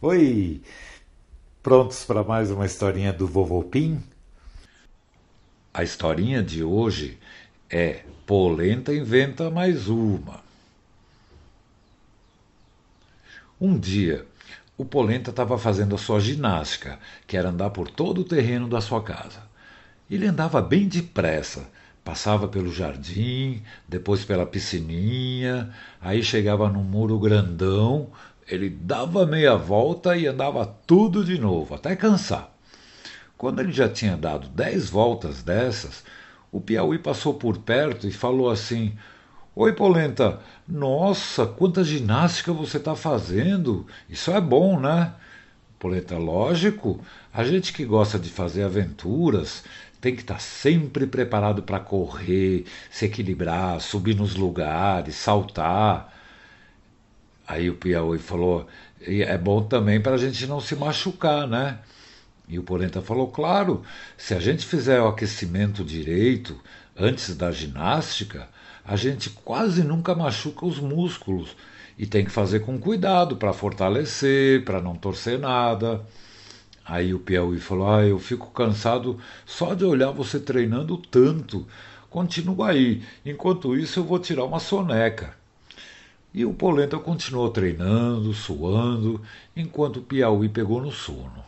Oi! Prontos para mais uma historinha do Vovô Pim? A historinha de hoje é Polenta inventa mais uma. Um dia, o Polenta estava fazendo a sua ginástica, que era andar por todo o terreno da sua casa. Ele andava bem depressa, passava pelo jardim, depois pela piscininha, aí chegava num muro grandão, ele dava meia volta e andava tudo de novo, até cansar. Quando ele já tinha dado dez voltas dessas, o Piauí passou por perto e falou assim: Oi, Polenta, nossa, quanta ginástica você está fazendo! Isso é bom, né? Polenta, lógico, a gente que gosta de fazer aventuras tem que estar tá sempre preparado para correr, se equilibrar, subir nos lugares, saltar. Aí o Piauí falou: é bom também para a gente não se machucar, né? E o Polenta falou: claro, se a gente fizer o aquecimento direito antes da ginástica, a gente quase nunca machuca os músculos e tem que fazer com cuidado para fortalecer, para não torcer nada. Aí o Piauí falou: Ah, eu fico cansado só de olhar você treinando tanto. Continua aí, enquanto isso eu vou tirar uma soneca. E o Polenta continuou treinando, suando, enquanto o Piauí pegou no sono.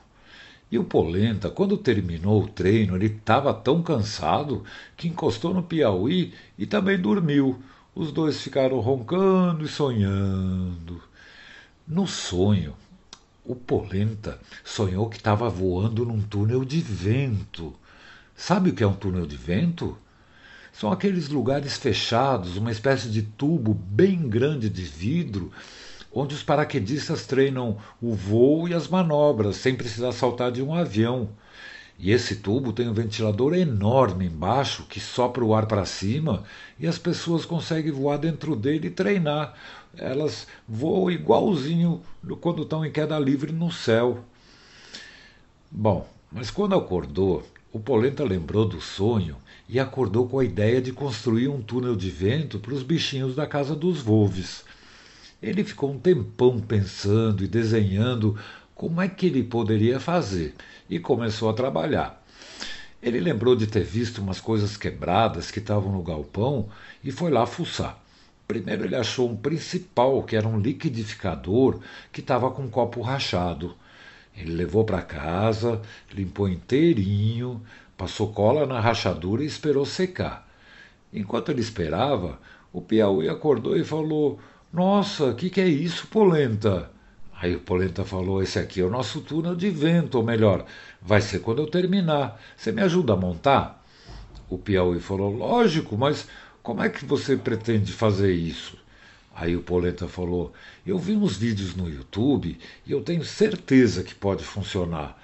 E o Polenta, quando terminou o treino, ele estava tão cansado que encostou no Piauí e também dormiu. Os dois ficaram roncando e sonhando. No sonho, o Polenta sonhou que estava voando num túnel de vento. Sabe o que é um túnel de vento? São aqueles lugares fechados, uma espécie de tubo bem grande de vidro, onde os paraquedistas treinam o voo e as manobras, sem precisar saltar de um avião. E esse tubo tem um ventilador enorme embaixo que sopra o ar para cima e as pessoas conseguem voar dentro dele e treinar. Elas voam igualzinho quando estão em queda livre no céu. Bom, mas quando acordou, o Polenta lembrou do sonho e acordou com a ideia de construir um túnel de vento para os bichinhos da casa dos Wolves. Ele ficou um tempão pensando e desenhando como é que ele poderia fazer e começou a trabalhar. Ele lembrou de ter visto umas coisas quebradas que estavam no galpão e foi lá fuçar. Primeiro ele achou um principal, que era um liquidificador que estava com um copo rachado. Ele levou para casa, limpou inteirinho, passou cola na rachadura e esperou secar. Enquanto ele esperava, o Piauí acordou e falou: Nossa, o que, que é isso, Polenta? Aí o Polenta falou: Esse aqui é o nosso túnel de vento, ou melhor, vai ser quando eu terminar. Você me ajuda a montar? O Piauí falou: Lógico, mas como é que você pretende fazer isso? Aí o Polenta falou: Eu vi uns vídeos no YouTube e eu tenho certeza que pode funcionar.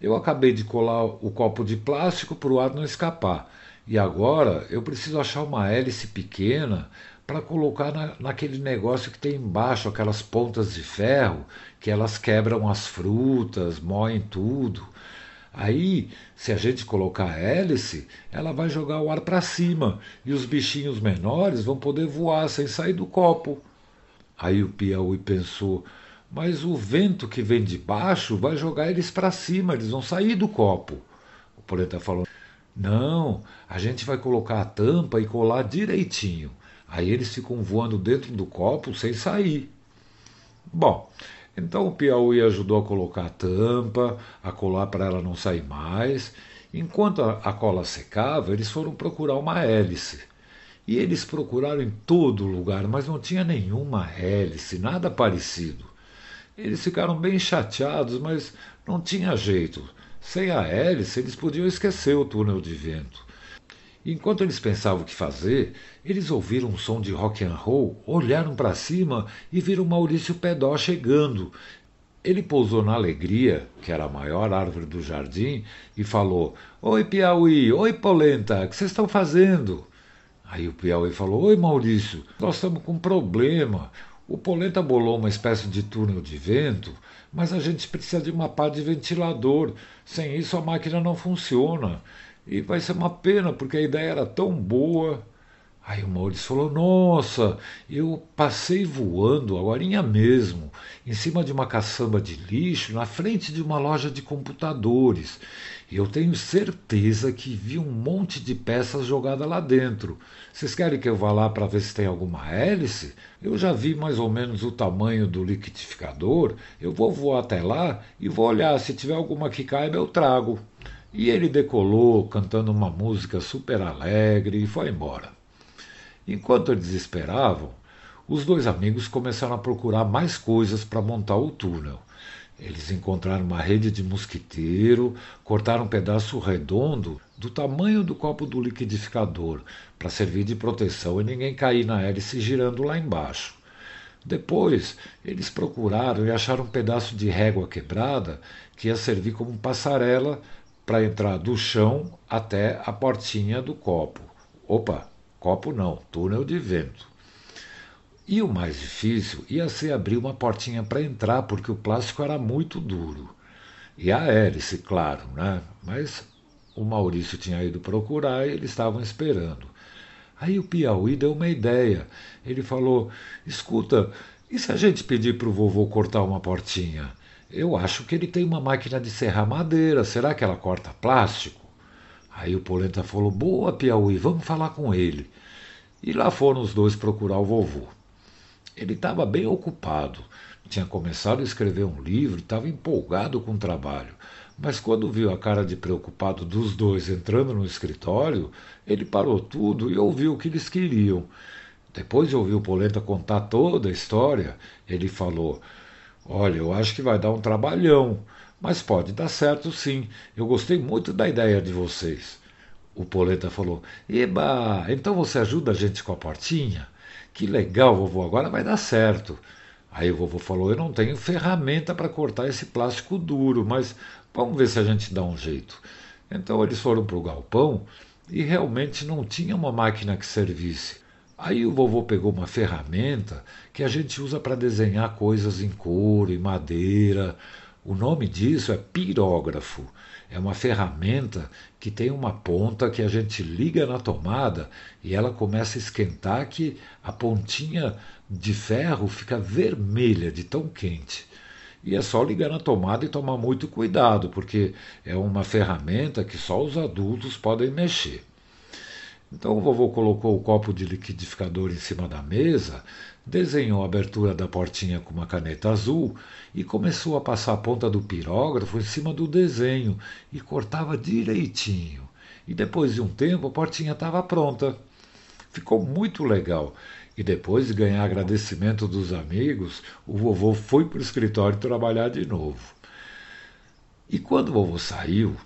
Eu acabei de colar o copo de plástico para o ar não escapar. E agora eu preciso achar uma hélice pequena para colocar na, naquele negócio que tem embaixo, aquelas pontas de ferro, que elas quebram as frutas, moem tudo. Aí, se a gente colocar a hélice, ela vai jogar o ar para cima e os bichinhos menores vão poder voar sem sair do copo. Aí o Piauí pensou: mas o vento que vem de baixo vai jogar eles para cima, eles vão sair do copo. O Polenta falou: Não, a gente vai colocar a tampa e colar direitinho. Aí eles ficam voando dentro do copo sem sair. Bom, então o Piauí ajudou a colocar a tampa, a colar para ela não sair mais. Enquanto a cola secava, eles foram procurar uma hélice. E eles procuraram em todo lugar, mas não tinha nenhuma hélice, nada parecido. Eles ficaram bem chateados, mas não tinha jeito. Sem a hélice, eles podiam esquecer o túnel de vento. Enquanto eles pensavam o que fazer, eles ouviram um som de rock and roll, olharam para cima e viram Maurício Pedó chegando. Ele pousou na Alegria, que era a maior árvore do jardim, e falou: Oi, Piauí, oi, Polenta, o que vocês estão fazendo? Aí o Piauí falou: Oi, Maurício, nós estamos com um problema. O Polenta bolou uma espécie de túnel de vento, mas a gente precisa de uma pá de ventilador. Sem isso a máquina não funciona. E vai ser uma pena, porque a ideia era tão boa. Aí o Maurício falou: Nossa, eu passei voando agora mesmo, em cima de uma caçamba de lixo, na frente de uma loja de computadores. E eu tenho certeza que vi um monte de peças jogadas lá dentro. Vocês querem que eu vá lá para ver se tem alguma hélice? Eu já vi mais ou menos o tamanho do liquidificador. Eu vou voar até lá e vou olhar. Se tiver alguma que caiba, eu trago. E ele decolou, cantando uma música super alegre, e foi embora. Enquanto eles esperavam, os dois amigos começaram a procurar mais coisas para montar o túnel. Eles encontraram uma rede de mosquiteiro, cortaram um pedaço redondo do tamanho do copo do liquidificador para servir de proteção e ninguém cair na hélice girando lá embaixo. Depois, eles procuraram e acharam um pedaço de régua quebrada que ia servir como passarela para entrar do chão até a portinha do copo. Opa, Copo não, túnel de vento. E o mais difícil ia ser abrir uma portinha para entrar, porque o plástico era muito duro. E a hélice, claro, né? Mas o Maurício tinha ido procurar e eles estavam esperando. Aí o Piauí deu uma ideia. Ele falou: Escuta, e se a gente pedir para o vovô cortar uma portinha? Eu acho que ele tem uma máquina de serrar madeira. Será que ela corta plástico? Aí o Polenta falou: Boa, Piauí, vamos falar com ele. E lá foram os dois procurar o vovô. Ele estava bem ocupado, tinha começado a escrever um livro estava empolgado com o trabalho. Mas quando viu a cara de preocupado dos dois entrando no escritório, ele parou tudo e ouviu o que eles queriam. Depois de ouvir o Polenta contar toda a história, ele falou: Olha, eu acho que vai dar um trabalhão. Mas pode dar certo sim. Eu gostei muito da ideia de vocês. O Poleta falou: Eba, então você ajuda a gente com a portinha? Que legal, vovô, agora vai dar certo. Aí o vovô falou: Eu não tenho ferramenta para cortar esse plástico duro, mas vamos ver se a gente dá um jeito. Então eles foram para o galpão e realmente não tinha uma máquina que servisse. Aí o vovô pegou uma ferramenta que a gente usa para desenhar coisas em couro e madeira. O nome disso é pirógrafo. É uma ferramenta que tem uma ponta que a gente liga na tomada e ela começa a esquentar que a pontinha de ferro fica vermelha de tão quente. E é só ligar na tomada e tomar muito cuidado, porque é uma ferramenta que só os adultos podem mexer. Então o vovô colocou o copo de liquidificador em cima da mesa, desenhou a abertura da portinha com uma caneta azul e começou a passar a ponta do pirógrafo em cima do desenho e cortava direitinho. E depois de um tempo a portinha estava pronta. Ficou muito legal. E depois de ganhar agradecimento dos amigos, o vovô foi para o escritório trabalhar de novo. E quando o vovô saiu,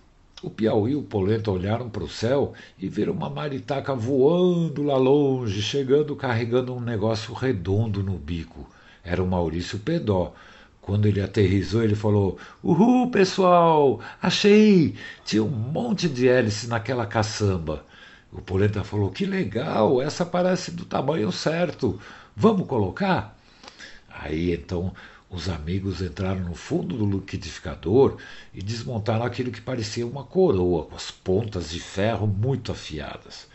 o Piauí e o Polenta olharam para o céu e viram uma maritaca voando lá longe, chegando carregando um negócio redondo no bico. Era o Maurício Pedó. Quando ele aterrizou, ele falou: Uhul, pessoal! Achei! Tinha um monte de hélice naquela caçamba. O Polenta falou: Que legal! Essa parece do tamanho certo. Vamos colocar? Aí então os amigos entraram no fundo do liquidificador e desmontaram aquilo que parecia uma coroa, com as pontas de ferro muito afiadas.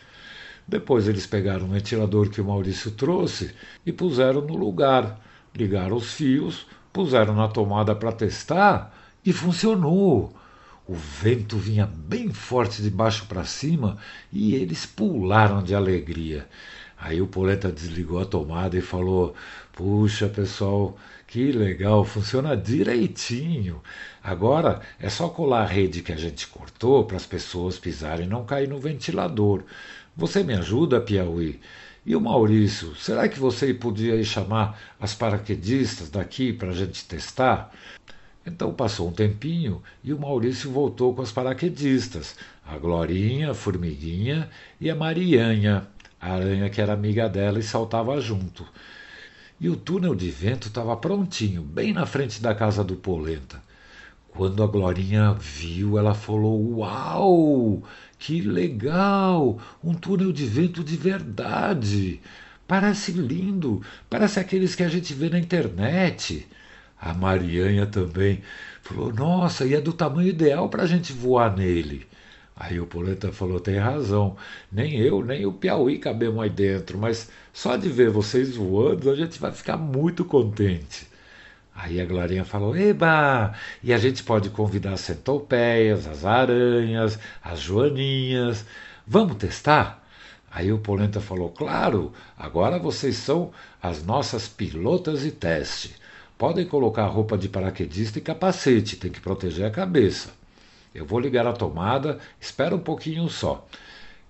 Depois eles pegaram o ventilador que o Maurício trouxe e puseram no lugar. Ligaram os fios, puseram na tomada para testar e funcionou. O vento vinha bem forte de baixo para cima e eles pularam de alegria. Aí o Poleta desligou a tomada e falou: Puxa, pessoal, que legal, funciona direitinho. Agora é só colar a rede que a gente cortou para as pessoas pisarem e não cair no ventilador. Você me ajuda, Piauí? E o Maurício, será que você podia chamar as paraquedistas daqui para a gente testar? Então passou um tempinho e o Maurício voltou com as paraquedistas, a Glorinha, a Formiguinha e a Marianha, a aranha que era amiga dela e saltava junto. E o túnel de vento estava prontinho, bem na frente da casa do Polenta. Quando a Glorinha viu, ela falou: Uau! Que legal! Um túnel de vento de verdade! Parece lindo! Parece aqueles que a gente vê na internet. A Marianha também falou: Nossa, e é do tamanho ideal para a gente voar nele. Aí o Polenta falou: tem razão. Nem eu, nem o Piauí cabemos aí dentro, mas só de ver vocês voando a gente vai ficar muito contente. Aí a Glorinha falou: Eba! E a gente pode convidar as centopeias, as aranhas, as joaninhas. Vamos testar? Aí o Polenta falou: Claro, agora vocês são as nossas pilotas de teste. Podem colocar roupa de paraquedista e capacete, tem que proteger a cabeça. Eu vou ligar a tomada, espera um pouquinho só.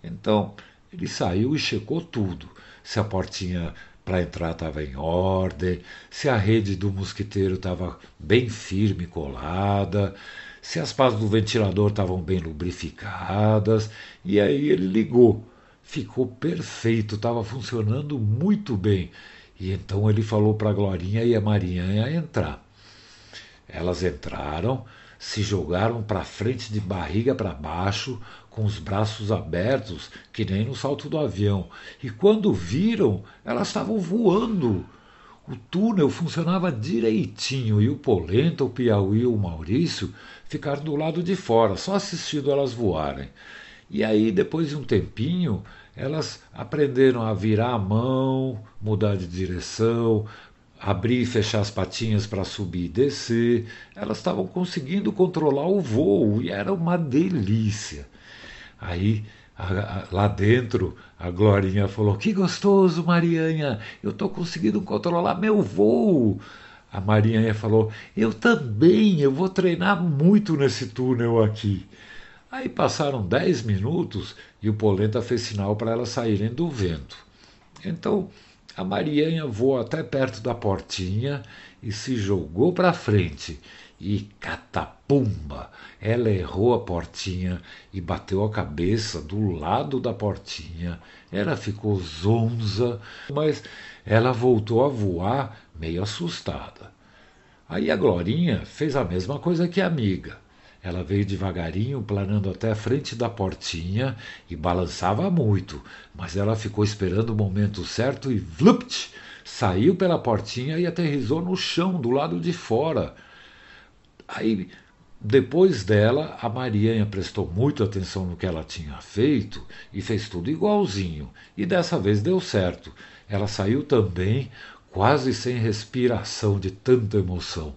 Então, ele saiu e checou tudo. Se a portinha para entrar estava em ordem, se a rede do mosquiteiro estava bem firme colada, se as pás do ventilador estavam bem lubrificadas, e aí ele ligou. Ficou perfeito, estava funcionando muito bem. E então ele falou para a Glorinha e a Marinha entrar. Elas entraram, se jogaram para frente de barriga para baixo, com os braços abertos, que nem no salto do avião. E quando viram, elas estavam voando. O túnel funcionava direitinho e o Polenta, o Piauí e o Maurício ficaram do lado de fora, só assistindo elas voarem. E aí, depois de um tempinho, elas aprenderam a virar a mão, mudar de direção, abrir e fechar as patinhas para subir e descer. Elas estavam conseguindo controlar o voo e era uma delícia. Aí a, a, lá dentro a Glorinha falou: Que gostoso, Marianha, eu estou conseguindo controlar meu voo. A Marianha falou: Eu também, eu vou treinar muito nesse túnel aqui. Aí passaram dez minutos e o Polenta fez sinal para elas saírem do vento. Então a Marianha voou até perto da portinha e se jogou para frente. E catapumba! Ela errou a portinha e bateu a cabeça do lado da portinha. Ela ficou zonza, mas ela voltou a voar meio assustada. Aí a Glorinha fez a mesma coisa que a amiga. Ela veio devagarinho, planando até a frente da portinha e balançava muito, mas ela ficou esperando o momento certo e vlupt! Saiu pela portinha e aterrizou no chão do lado de fora. Aí, depois dela, a Marianha prestou muita atenção no que ela tinha feito e fez tudo igualzinho. E dessa vez deu certo. Ela saiu também, quase sem respiração de tanta emoção.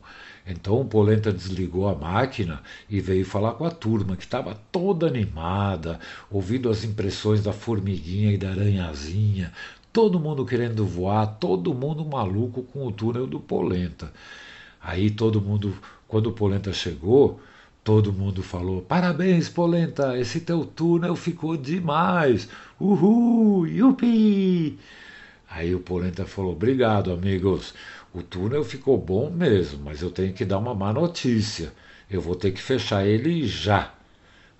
Então o Polenta desligou a máquina e veio falar com a turma, que estava toda animada, ouvindo as impressões da formiguinha e da aranhazinha, todo mundo querendo voar, todo mundo maluco com o túnel do Polenta. Aí todo mundo, quando o Polenta chegou, todo mundo falou: Parabéns, Polenta, esse teu túnel ficou demais! Uhul! Yupi! Aí o Polenta falou: Obrigado, amigos. O túnel ficou bom mesmo, mas eu tenho que dar uma má notícia. Eu vou ter que fechar ele já.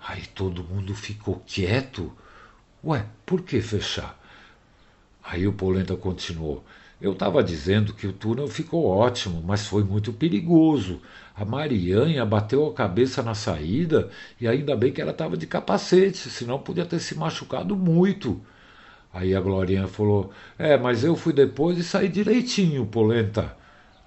Aí todo mundo ficou quieto. Ué, por que fechar? Aí o Polenta continuou. Eu estava dizendo que o túnel ficou ótimo, mas foi muito perigoso. A Marianha bateu a cabeça na saída e ainda bem que ela estava de capacete, senão podia ter se machucado muito. Aí a Glorinha falou: É, mas eu fui depois e saí direitinho, Polenta.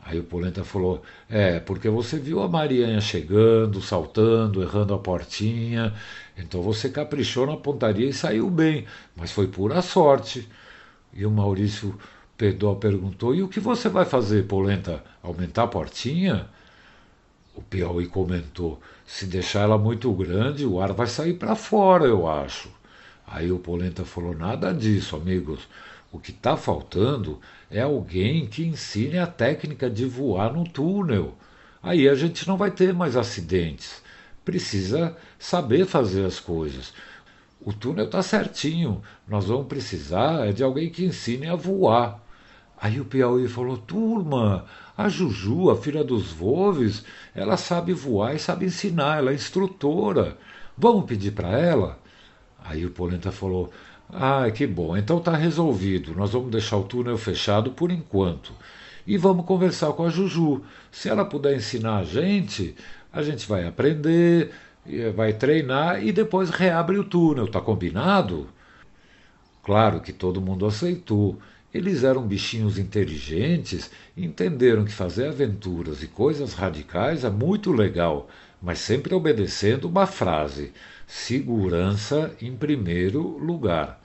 Aí o Polenta falou: É, porque você viu a Marianha chegando, saltando, errando a portinha. Então você caprichou na pontaria e saiu bem, mas foi pura sorte. E o Maurício Pedó perguntou: E o que você vai fazer, Polenta? Aumentar a portinha? O Piauí comentou: Se deixar ela muito grande, o ar vai sair para fora, eu acho. Aí o Polenta falou: nada disso, amigos. O que está faltando é alguém que ensine a técnica de voar no túnel. Aí a gente não vai ter mais acidentes. Precisa saber fazer as coisas. O túnel está certinho. Nós vamos precisar de alguém que ensine a voar. Aí o Piauí falou: turma, a Juju, a filha dos Volves, ela sabe voar e sabe ensinar, ela é instrutora. Vamos pedir para ela? Aí o Polenta falou: Ah, que bom, então está resolvido. Nós vamos deixar o túnel fechado por enquanto. E vamos conversar com a Juju. Se ela puder ensinar a gente, a gente vai aprender, vai treinar e depois reabre o túnel. Tá combinado? Claro que todo mundo aceitou. Eles eram bichinhos inteligentes entenderam que fazer aventuras e coisas radicais é muito legal, mas sempre obedecendo uma frase: segurança em primeiro lugar.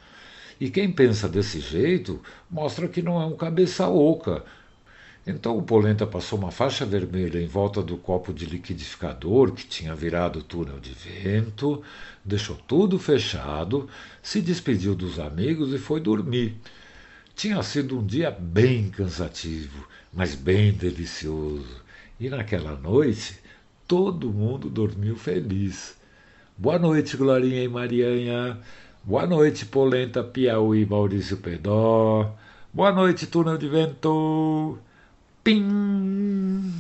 E quem pensa desse jeito mostra que não é um cabeça oca. Então o Polenta passou uma faixa vermelha em volta do copo de liquidificador que tinha virado túnel de vento, deixou tudo fechado, se despediu dos amigos e foi dormir. Tinha sido um dia bem cansativo, mas bem delicioso. E naquela noite todo mundo dormiu feliz. Boa noite, Glorinha e Marianha. Boa noite, Polenta, Piauí, Maurício Pedó. Boa noite, Túnel de Vento. Pim!